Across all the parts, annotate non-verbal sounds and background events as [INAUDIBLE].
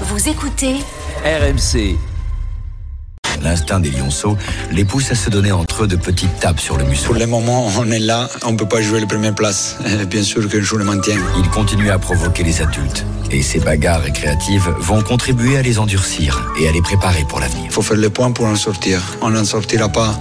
Vous écoutez RMC. L'instinct des lionceaux les pousse à se donner entre eux de petites tapes sur le museau. Pour le moment, on est là, on ne peut pas jouer les premières places. [LAUGHS] Bien sûr que je le maintiens. Il continue à provoquer les adultes. Et ces bagarres récréatives vont contribuer à les endurcir et à les préparer pour l'avenir. Il faut faire le point pour en sortir. On n'en sortira pas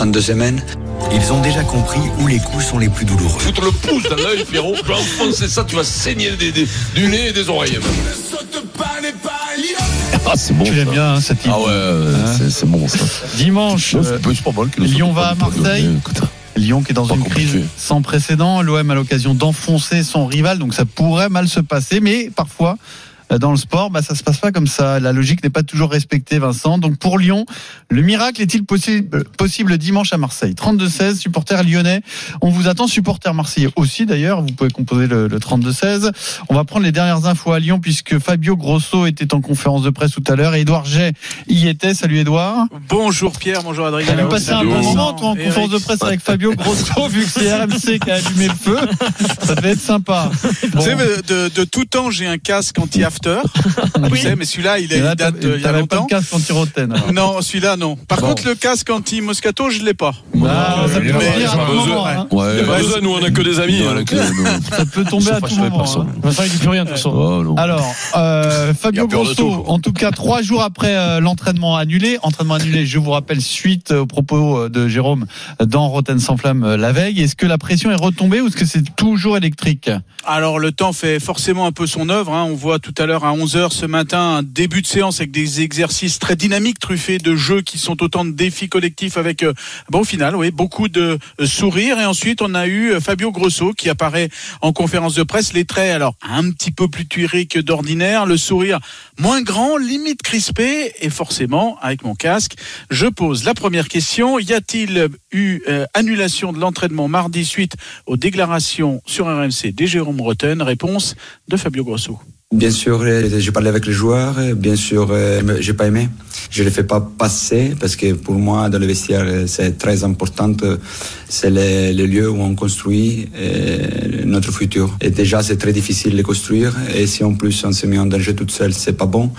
en deux semaines. Ils ont déjà compris où les coups sont les plus douloureux. Foutre le pouce dans l'œil, Pierrot. Tu vas enfoncer ça, tu vas saigner des- des- du nez et des oreilles. Ah, c'est bon. Tu l'aimes bien, hein, cette Ah ouais, Hein c'est- bon ça. Dimanche, euh, Lyon va à. Marseille. Écoute, Lyon qui est dans Pas une compliqué. crise sans précédent. L'OM a l'occasion d'enfoncer son rival, donc ça pourrait mal se passer. Mais parfois, dans le sport, bah, ça se passe pas comme ça. La logique n'est pas toujours respectée, Vincent. Donc pour Lyon, le miracle est-il possible, possible dimanche à Marseille? 32-16, supporters lyonnais. On vous attend, supporters marseillais aussi d'ailleurs. Vous pouvez composer le, le 32-16. On va prendre les dernières infos à Lyon puisque Fabio Grosso était en conférence de presse tout à l'heure et Edouard J y était. Salut Edouard. Bonjour Pierre, bonjour Adrien. T'as vu passer un bon moment, toi, en Eric. conférence de presse avec Fabio Grosso, vu que c'est RMC qui a allumé le feu. Ça devait être sympa. Vous savez, de, de tout temps, j'ai un casque anti-after. Vous [LAUGHS] savez, mais celui-là, il, est- là, il date il y a t'avais pas longtemps. de casque anti-rotaine. alors. Non, celui-là, non. Par Bon. contre, le casque anti-moscato, je l'ai pas. Ah, ça peut est là, tomber à tout moment. hein. Nous, on a que des amis. hein. Ça peut tomber à tout moment. personne. hein. Vincent, il dit plus rien de toute façon. Oh, non. Alors, euh, Fabio Grosso, en tout cas, trois jours après euh, l'entraînement annulé, entraînement annulé, je vous rappelle, suite aux propos euh, de Jérôme dans Rotten sans flamme la veille, est-ce que la pression est retombée ou est-ce que c'est toujours électrique? Alors, le temps fait forcément un peu son œuvre. hein. On voit tout à l'heure à 11h ce matin début de séance avec des exercices très dynamiques, truffés de jeux qui sont autant de défis collectifs avec, euh, bon, au final, oui, beaucoup de euh, sourires. Et ensuite, on a eu euh, Fabio Grosso qui apparaît en conférence de presse. Les traits, alors, un petit peu plus tuérés que d'ordinaire. Le sourire moins grand, limite crispé. Et forcément, avec mon casque, je pose la première question. Y a-t-il eu annulation de l'entraînement mardi suite aux déclarations sur RMC des Jérôme Rotten? Réponse de Fabio Grosso. Bien sûr, euh, j'ai parlé avec les joueurs. euh, Bien sûr, euh, j'ai pas aimé. Je ne les fais pas passer parce que pour moi, dans le vestiaire, c'est très important. C'est le, lieu où on construit notre futur. Et déjà, c'est très difficile de construire. Et si en plus on se met en danger toute seule, c'est pas bon.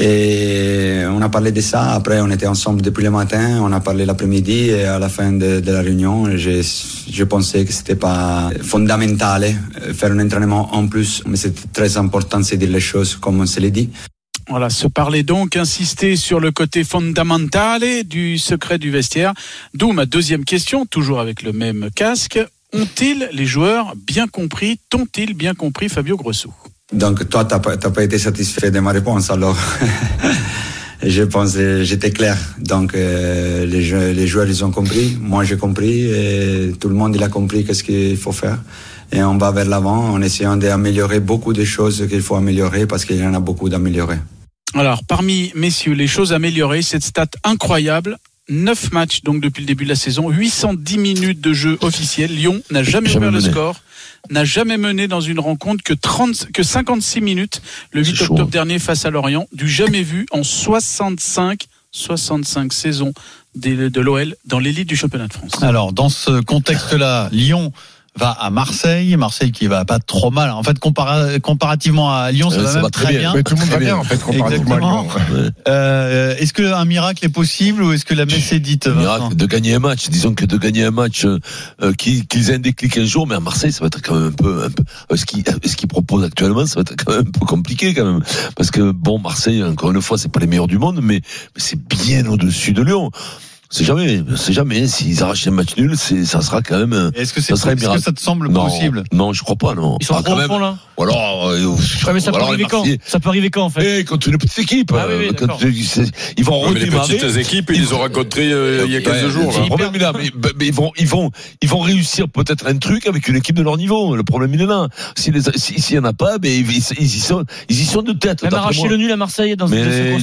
Et on a parlé de ça. Après, on était ensemble depuis le matin. On a parlé l'après-midi et à la fin de, la réunion, je, pensais que c'était pas fondamental euh, faire un entraînement en plus, mais c'est très important de dire les choses comme on se les dit. Voilà, se parler donc, insister sur le côté fondamentale du secret du vestiaire. D'où ma deuxième question, toujours avec le même casque. Ont-ils, les joueurs, bien compris, t'ont-ils bien compris Fabio Grosso? Donc toi, t'as pas, t'as pas été satisfait de ma réponse alors. [LAUGHS] Je pense que j'étais clair. Donc euh, les, jeux- les joueurs ils ont compris, moi j'ai compris, et tout le monde il a compris qu'est-ce qu'il faut faire. Et on va vers l'avant en essayant d'améliorer beaucoup de choses qu'il faut améliorer parce qu'il y en a beaucoup d'améliorer. Alors, parmi messieurs, les choses améliorées, cette stat incroyable. 9 matchs donc depuis le début de la saison, 810 minutes de jeu officiel. Lyon n'a jamais, ouvert le score, n'a jamais mené dans une rencontre que 30, que 56 minutes le 8 C'est chaud, octobre hein. dernier face à Lorient, du jamais vu en 65 65 saisons de, de l'OL dans l'élite du championnat de France. Alors, dans ce contexte-là, Lyon va à Marseille, Marseille qui va pas trop mal. En fait, compara- comparativement à Lyon, ça Euh, va ça même va très très bien. bien. Mais tout le monde va Très bien en fait comparativement à Lyon. Ouais. Euh, est-ce qu'un miracle est possible ou est-ce que la messe est dite Vincent miracle de gagner un match. Disons que de gagner un match, euh, euh, qu'ils aient un déclic un jour, mais à Marseille, ça va être quand même un peu, un peu euh, ce qu'ils ce qu'ils proposent actuellement, ça va être quand même un peu compliqué quand même, parce que bon, Marseille, encore une fois, c'est pas les meilleurs du monde, mais, mais c'est bien au-dessus de Lyon. C'est jamais, c'est jamais. S'ils arrachent un match nul, c'est, ça sera quand même. euh, Est-ce que, c'est Ça serait est-ce que ça te semble non, possible non, je crois pas, non. Ils sont Ah, quand même. fond là. Ou alors, euh, Ouais, mais ça peut arriver quand. Ça peut arriver quand en fait Eh, contre une petite équipe. Ah oui, oui, quand ils vont Ouais, mais les redémarrer. petites équipes, ils les ont rencontrés euh, il y a 15 Ouais, jours. là. Le problème il est là, mais, mais ils vont, ils vont, ils vont réussir peut-être un truc avec une équipe de leur niveau. Le problème il est là. S'il si, si, s'il y en a pas, ben ils, ils, y sont, ils y sont de tête. Même arracher le nul à Marseille dans mais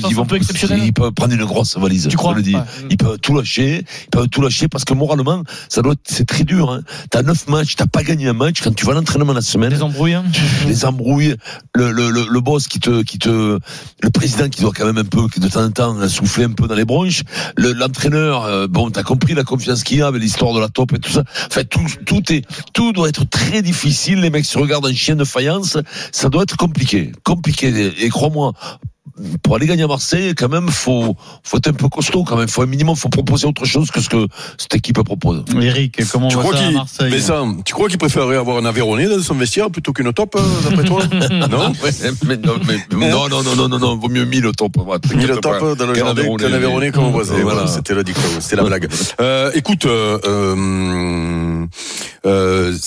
ils vont un peu exceptionnelles. Ils peuvent prendre une grosse valise. Tu je crois te le dis. Ils peuvent, tout tout lâcher, ils peuvent tout lâcher parce que moralement, ça doit, c'est très dur. Hein. T'as neuf matchs, t'as pas gagné un match quand tu vas à l'entraînement la semaine. Les embrouilles. hein. [LAUGHS] les embrouilles, le, le, le, le boss qui te, qui te, le président qui doit quand même un peu, de temps en temps, souffler un peu dans les bronches, le- l'entraîneur, euh, bon, t'as compris la confiance qu'il y a avec l'histoire de la top et tout ça. Enfin, tout, tout est, tout doit être très difficile. Les mecs se regardent en chien de faïence. Ça doit être compliqué, compliqué. Et crois-moi, pour aller gagner à Marseille, quand même, faut, faut être un peu costaud quand même. Faut un minimum, faut proposer autre chose que ce que cette équipe propose. Eric, comment Tu on crois voit ça à Marseille mais ça, tu crois qu'il préférerait avoir un Aveyronais dans son vestiaire plutôt qu'une top, euh, d'après toi [LAUGHS] Non mais non, mais- non, non, non, non, non, non, vaut mieux 1000 au top. ouais, Mis le t'inquiète pas. top dans le jardin qu'un Aveyronais comme voisin. Voilà, voilà. [LAUGHS] c'était dicton, c'était la blague. Euh, écoute, euh, euh, euh,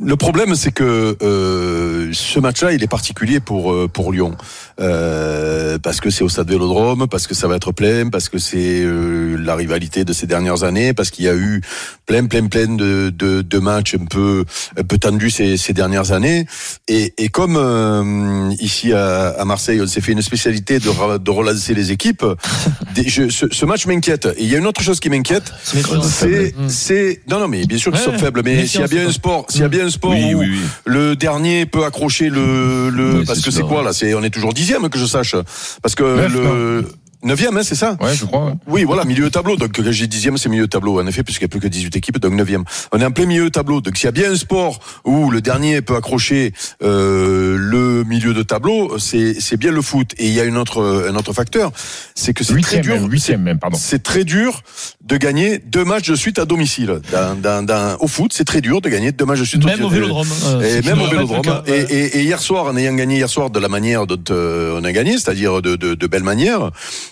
le problème, c'est que euh, ce match-là, il est particulier pour euh, pour Lyon, euh, parce que c'est au stade Vélodrome, parce que ça va être plein, parce que c'est euh, la rivalité de ces dernières années, parce qu'il y a eu plein, plein, plein de, de, de matchs un peu un peu tendus ces, ces dernières années. Et, et comme euh, ici à, à Marseille, on s'est fait une spécialité de, de relancer les équipes, [LAUGHS] des- je- ce, ce match m'inquiète. Et il y a une autre chose qui m'inquiète, c'est c'est non non mais bien sûr qu'ils Ouais, sont faibles, mais s'il y a bien un sport, s'il y a bien un sport Oui, où oui, oui. le dernier peut accrocher le le parce que c'est quoi là, c'est on est toujours dixième que je sache, parce que le Neuvième, hein, c'est ça? Ouais, je crois. ouais. Oui, voilà, milieu de tableau. Donc, quand j'ai dixième, c'est milieu de tableau, en effet, puisqu'il n'y a plus que 18 équipes, donc neuvième. On est en plein milieu de tableau. Donc, s'il y a bien un sport où le dernier peut accrocher euh, le milieu de tableau, c'est c'est bien le foot. Et il y a une autre, un autre facteur, c'est que c'est très dur. huitième même, pardon. C'est très dur de gagner deux matchs de suite à domicile. Dans, dans, dans- au foot, c'est très dur de gagner deux matchs de suite Même au Vélodrome. euh, et même au Vélodrome. cas. Et, et- et hier soir, en ayant gagné hier soir de la manière dont euh, on a gagné, c'est-à-dire de, de, de belle manière,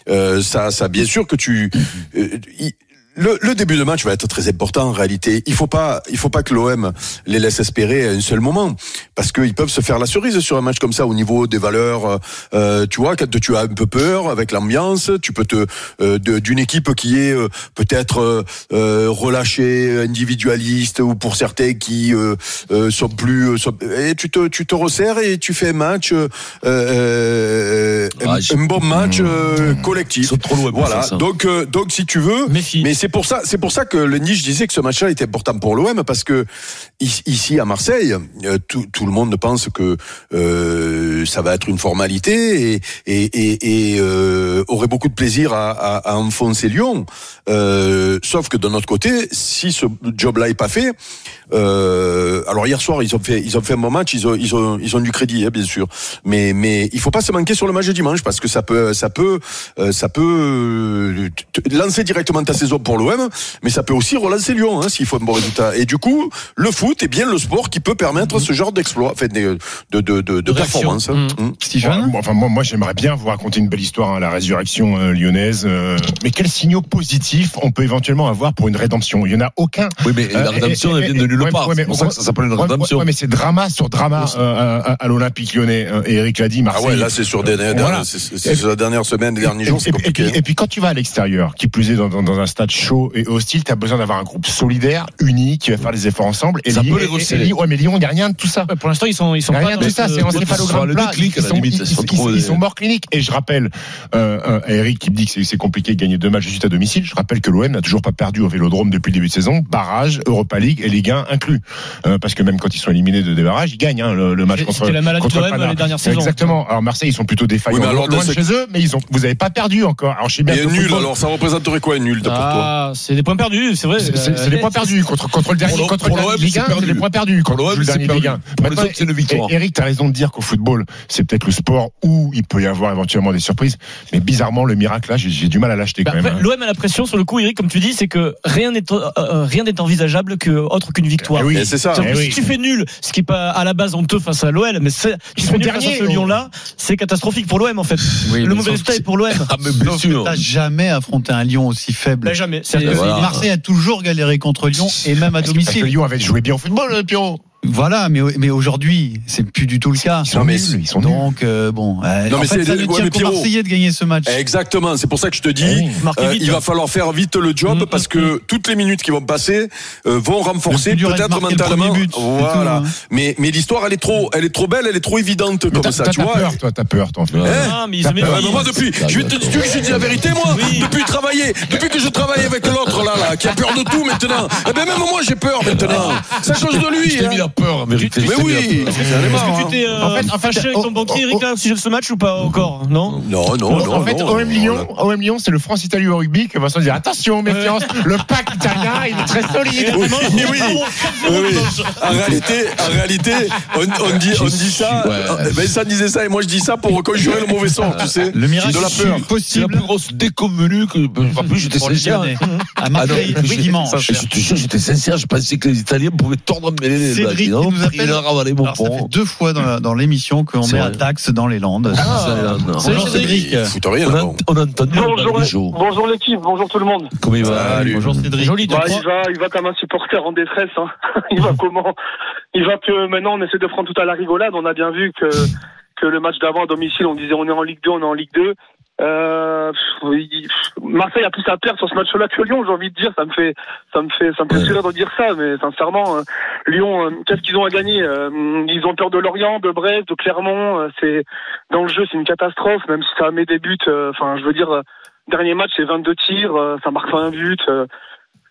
euh, ça, ça, bien sûr que tu. euh, il- le, le début de match va être très important en réalité. Il faut pas, il faut pas que l'OM les laisse espérer à un seul moment, parce qu'ils peuvent se faire la cerise sur un match comme ça au niveau des valeurs. euh, tu vois, quand tu as un peu peur avec l'ambiance, tu peux te euh, d'une équipe qui est euh, peut-être euh, euh, relâchée, individualiste, ou pour certains qui euh, euh, sont plus, euh, sont- et tu te tu te resserres et tu fais un match, euh, euh, un, Ah, je- un bon match euh, collectif. Trop loin Voilà. ça. Donc euh, donc si tu veux, Méfie. mais c'est pour ça, c'est pour ça que Lenny, je disais que ce match-là était important pour l'OM parce que ici, à Marseille, euh, tout, le monde pense que euh, ça va être une formalité et, euh, aurait beaucoup de plaisir à enfoncer Lyon. Euh, sauf que de notre côté, si ce job-là est pas fait, euh, alors hier soir ils ont fait ils ont fait un bon match, ils ont ils ont ils ont du crédit hein, bien sûr, mais mais il faut pas se manquer sur le match de dimanche parce que ça peut ça peut euh, ça peut euh, lancer directement ta saison pour l'OM, mais ça peut aussi relancer Lyon hein, s'il faut un bon résultat. Et du coup, le foot est bien le sport qui peut permettre ce genre d'exploit, enfin de de de, de, performance. hein. Mm. Mm. Stephen Moi, Enfin, moi, moi j'aimerais bien vous raconter une belle histoire, hein, la résurrection euh, lyonnaise. euh, mais quels signaux positifs on peut éventuellement avoir pour une rédemption? Il y en a aucun. Oui, mais Euh, la rédemption, et- elle vient de nulle ouais, part. ouais, mais c'est pour ça on- que ça s'appelle une Ouais, rédemption. ouais, mais c'est drama sur drama euh, à, à l'Olympique lyonnais. euh, Et Eric l'a dit, Ah Marseille. ouais, là c'est sur des, Voilà. c'est- sur la dernière semaine, les derniers jours, c'est et, puis, et puis quand tu vas à l'extérieur, qui plus est dans, dans- dans un stade chaud et hostile, tu as besoin d'avoir un groupe solidaire, uni, qui va faire les efforts ensemble. Et Ça Lyon- peut les et- ouais, mais Lyon, il n'y a rien de tout ça. Ouais, pour l'instant, ils sont, ils sont rien de ça, ce- c'est le déclic, Ils sont, ça euh, morts cliniques. Et je rappelle, euh, euh, à Eric qui me dit que c'est- c'est compliqué de gagner deux matchs juste à domicile. Je rappelle que l'OM n'a toujours pas perdu au Vélodrome depuis le début de saison, barrage, Europa League et Ligue 1 inclus. Euh, parce que même quand ils sont éliminés de des barrages, ils gagnent hein, le, le match C'était contre. la maladie contre de les dernières saisons. Exactement. Alors Marseille, ils sont plutôt défaillants Oui, mais alors, loin de ce- chez eux, mais ils ont, vous n'avez pas perdu encore. Alors je sais bien Et nul, alors ça représenterait quoi nul pour toi Ah, c'est des points perdus, c'est vrai. c'est Euh, des points perdus contre, contre le dernier, contre le dernier Ligue c'est 1, c'est des points perdus. Contre l'OM, le c'est dernier. Ligue 1. Pour les Maintenant, autres, c'est une victoire. et- Eric, tu as raison de dire qu'au football, c'est peut-être le sport où il peut y avoir éventuellement des surprises. Mais bizarrement, le miracle, là, j'ai du mal à l'acheter Bah, quand même. hein. L'OM a la pression sur le coup, Eric, comme tu dis, c'est que rien n'est euh, euh, rien n'est envisageable que autre qu'une victoire. Eh oui. Et c'est ça. Eh si oui. tu fais nul, ce qui est pas à la base honteux face à l'OL, mais c'est, tu fais sont nul face à derniers, ce. Lyon-là, c'est catastrophique pour l'OM en fait. Oui, le mauvais résultat est pour l'OM. Ah, mais bien Sauf que sûr. t'as jamais affronté un Lyon aussi faible. Jamais. Voilà. Marseille a toujours galéré contre Lyon et même à que- parce que domicile. Lyon avait joué bien au football, euh, Pierrot. Voilà, mais, mais aujourd'hui, c'est plus du tout le cas. Ils sont Non, mais nuls, ils sont. Donc, euh, bon. euh, Non, en mais fait, c'est ça ne tient qu'aux. Marseillais de gagner ce match. Exactement, c'est pour ça que je te dis, Oui, euh, vite. il va falloir faire vite le job Mm, parce que toutes les minutes qui vont passer euh, vont renforcer peut-être mentalement. but, voilà. tout, hein. Mais mais l'histoire elle est trop elle est trop belle, elle est trop évidente Mais comme t'as- ça, t'as tu t'as vois. peur, toi, t'as peur, toi. Hein Ah, mais T'as peur. Moi depuis, je vais te je te dise la vérité moi, depuis travailler, depuis que je travaille avec l'autre là là, qui a peur de tout maintenant. Eh ben même moi j'ai peur maintenant. C'est à cause de lui. Hein. peur. Mais mis oui. Est-ce que hein. tu t'es euh, En fait, en fait, fâché avec oh, ton banquier, oh, Eric, là, au sujet de ce match ou pas encore Non Non non non. en fait, OM Lyon. OM Lyon, c'est le France-Italie au rugby que Vincent dit attention, méfiance, le pack italien, il est très solide. Oui, oui. En réalité, en réalité, on, on dit, on dit ça. Ouais. euh, Vincent disait ça et moi je dis ça pour conjurer le mauvais sort, tu sais. Le miracle de la peur. C'est la possible plus grosse déconvenue que. En plus, j'étais sincère. Lyonnais. À Ah Marseille, oui, dimanche. Je te jure, j'étais sincère. Je pensais que les Italiens pouvaient tordre mêler les Blagues. qui nous appelle. mon Alors, ça fait deux fois dans, la- dans l'émission qu'on C'est met vrai. un taxe dans les Landes. Salut, Bonjour Cédric. Cédric. Ils foutent rien On le Bonjour, bonjour l'équipe, bonjour tout le monde. Comment il va Salut. Bonjour Cédric. Joli, de Bah, il va, il va comme un supporter en détresse. Hein. [LAUGHS] il va comment? Il va que maintenant on essaie de prendre tout à la rigolade. On a bien vu que que le match d'avant à domicile, on disait on est en Ligue 2, on est en Ligue 2. Euh, Marseille a plus à perdre sur ce match-là que Lyon, j'ai envie de dire. Ça me fait, ça me fait, ça me fait sourire de dire ça, mais sincèrement, euh, Lyon, euh, qu'est-ce qu'ils ont à gagner Euh, Ils ont peur de Lorient, de Brest, de Clermont. c'est dans le jeu, c'est une catastrophe. Même si ça met des buts. Enfin, je veux dire, dernier match, c'est 22 tirs, ça marque pas un but.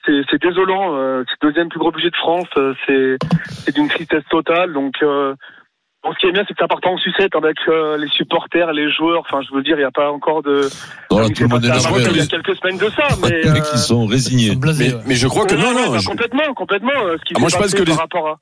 c'est c'est désolant. C'est le deuxième plus gros budget de France. c'est c'est d'une tristesse totale. Donc, bon, ce qui est bien, c'est que ça part en sucette avec euh, les supporters, les joueurs. Enfin, je veux dire, il n'y a pas encore de. Non, là, comme tout le monde est. Marseille Il y a quelques semaines de ça, mais. les mecs, euh, ils sont résignés. Mais, mais je crois que ouais, non, ouais, non. bah, je- complètement, complètement. euh, ce qui Ah, moi, je pense que les- par rapport à.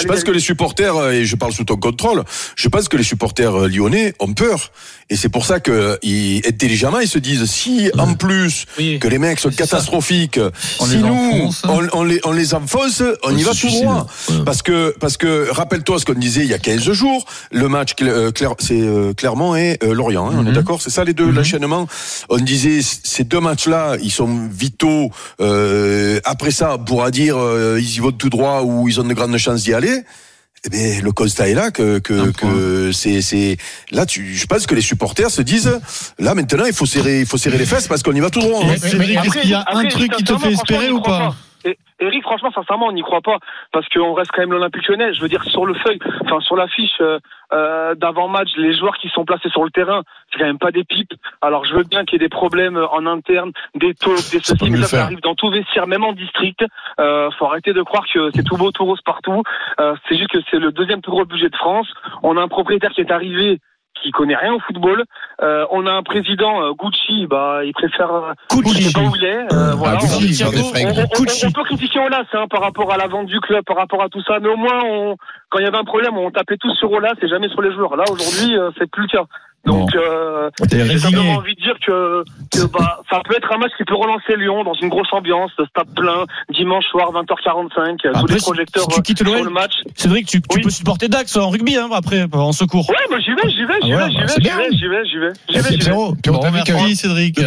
Je pense que les supporters, euh, et je parle sous ton contrôle, je pense que les supporters euh, lyonnais ont peur. Et c'est pour ça que, ils, intelligemment, ils se disent, si en plus Oui. que les mecs sont catastrophiques, On si les nous, enfonce. on, on les, on les enfonce, on y va tout droit. Ouais. Parce que, parce que, rappelle-toi ce qu'on disait il y a 15 jours, le match, euh, c'est euh, Clermont et euh, Lorient, hein, on est Mhm. d'accord C'est ça les deux, Mhm. l'enchaînement On disait, ces deux matchs-là, ils sont vitaux. Euh, après ça, on pourra dire, euh, ils y vont tout droit ou ils ont de grandes chances d'y aller. Eh bien, le constat est là que que, que c'est c'est là tu je pense que les supporters se disent là maintenant il faut serrer il faut serrer les fesses parce qu'on y va tout droit. hein. Mais- Cédric, mais- est-ce qu'il y a Après, un truc qui te fait espérer ou pas Eric, franchement, sincèrement, on n'y croit pas parce qu'on reste quand même l'Olympique Lyonnais. Je veux dire, sur le feuille, enfin sur l'affiche euh, euh, d'avant-match, les joueurs qui sont placés sur le terrain, c'est quand même pas des pipes. Alors, je veux bien qu'il y ait des problèmes en interne, des taux, des ceci, mais ça, ça arrive dans tout vestiaire, même en district. Euh, faut arrêter de croire que c'est tout beau, tout rose partout. Euh, c'est juste que c'est le deuxième plus gros budget de France. On a un propriétaire qui est arrivé qui connaît rien au football. Euh, on a un président euh, Gucci, bah il préfère euh, je sais pas où il est. Euh, voilà, Ah, Gucci, on- on, fringues. on- on- Gucci. on peut critiquer Olas hein, par rapport à la vente du club, par rapport à tout ça, mais au moins, on, quand il y avait un problème, on tapait tous sur Olas et jamais sur les joueurs. Là, aujourd'hui, euh, c'est plus le cas. Donc, euh, j'ai envie de dire que, que bah, ça peut être un match qui peut relancer Lyon dans une grosse ambiance, stade plein, dimanche soir 20h45, tous Après, les si- projecteurs si tu quittes euh, sur le match. Cédric, tu, tu Oui. peux supporter Dax en rugby hein, après, en secours. Ouais, bah j'y vais, j'y vais, j'y Ah vais, j'y bah, vais, c'est j'y vais, j'y vais, j'y vais, j'y vais. Pierrot, Pierrot, que- Cédric.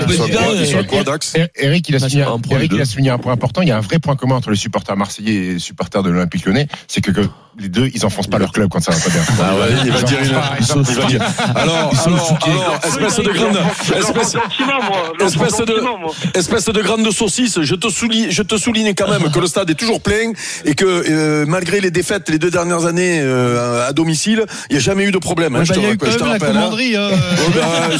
Eric, il a souligné, un point, Eric, les il a souligné un point important. Il y a un vrai point commun entre les supporters marseillais et les supporters de l'Olympique lyonnais. C'est que, que les deux, ils enfoncent pas leur club quand ça va pas bien. Ah ouais, il va dire. Alors, alors, choqués. alors, espèce de grande, espèce, je de- espèce de grande saucisse, je te souligne, je te souligne quand même que le stade est toujours plein et que euh, malgré les défaites les deux dernières années euh, à domicile, il n'y a jamais eu de problème. hein, Ouais, je bah, te Il y a eu rappelle, je te même la rappelle, hein. commanderie. hein. Ouais,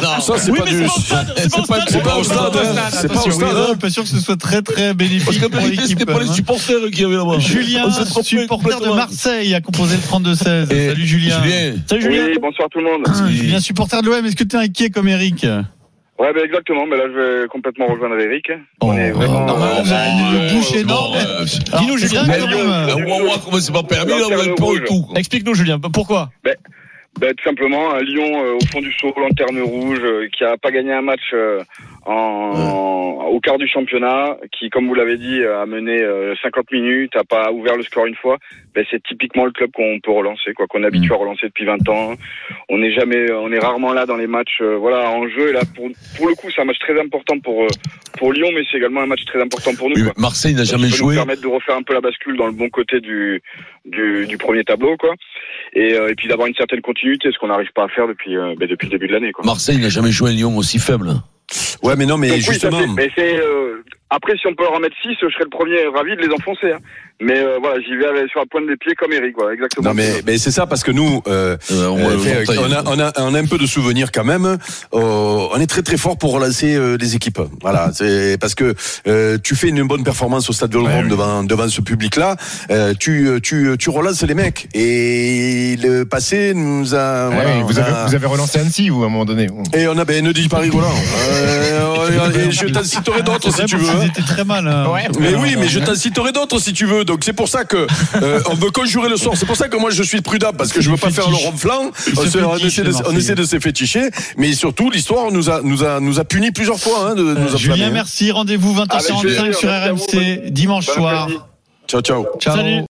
bah, ça c'est Oui, pas du, c'est pas au stade, c'est pas au stade, c'est pas stade, hein. pas sûr que ce soit très très bénéfique pour l'équipe. c'était pas les hein. supporters qui avaient là-bas. Julien, supporter de. Marseille, a composé le 32-16. Et Salut Julien. Julien. Salut Julien. Oui, bonsoir tout le monde. Ah, Julien, supporter de l'OM, est-ce que tu es inquiet comme Eric Ouais, ben exactement. Mais là, je vais complètement rejoindre Eric. On est Oh, vraiment. non, euh, vous avez une bouche énorme. euh, Dis-nous, Julien. ouah comment c'est pas permis, là, on a peur de tout. Explique-nous, Julien, pourquoi Ben, tout simplement, un Lyon euh, au fond du seau, lanterne rouge, euh, qui a pas gagné un match euh, en, au quart du championnat, qui, comme vous l'avez dit, a mené euh, 50 minutes, a pas ouvert le score une fois, ben c'est typiquement le club qu'on peut relancer, quoi, qu'on est habitué à relancer depuis 20 ans. On n'est jamais, on est rarement là dans les matchs, euh, voilà, en jeu. Et là, pour, pour le coup, c'est un match très important pour euh, pour Lyon, mais c'est également un match très important pour nous. Oui, quoi. mais Marseille n'a jamais peut joué. Nous permettre de refaire un peu la bascule dans le bon côté du du, du premier tableau, quoi. Et, euh, et puis d'avoir une certaine continuité, ce qu'on n'arrive pas à faire depuis euh, ben, depuis le début de l'année, quoi. Marseille n'a jamais joué un Lyon aussi faible. Ouais, mais non, mais Donc oui, justement. fait- mais c'est euh, après si on peut en mettre 6 je serais le premier ravi de les enfoncer. Hein. Mais euh, voilà, j'y vais avec- sur la pointe des pieds comme Eric, quoi, exactement. Non mais, mais c'est ça parce que nous euh, Euh, on, euh, fait, on, a, on, a, on a un peu de souvenirs quand même. Euh, on est très très fort pour relancer euh, les équipes. Voilà, c'est parce que euh, tu fais une bonne performance au Stade Vélodrome Ouais, oui. devant devant ce public-là. Euh, tu tu tu relances les mecs et le passé nous a. Ouais, voilà, vous, avez, a- vous avez relancé Annecy, vous, à un moment donné. Et on a ben ne dis pas rigolant. Euh, et je t'en citerai d'autres si Ouais, tu veux. étaient très mal. hein. Mais oui, mais je t'en citerai d'autres si tu veux. Donc c'est pour ça que euh, [LAUGHS] on veut conjurer le sort. C'est pour ça que moi je suis prudent parce que je veux pas faire le ronflant. On, se- on essaie de, on essaie de se féticher, mais surtout l'histoire nous a nous a nous a punis plusieurs fois. Hein, de, Euh, nous a Julien, hein. merci. Rendez-vous Avec 20h45 plaisir, sur. RMC dimanche soir. Ciao ciao. Ciao. Salut.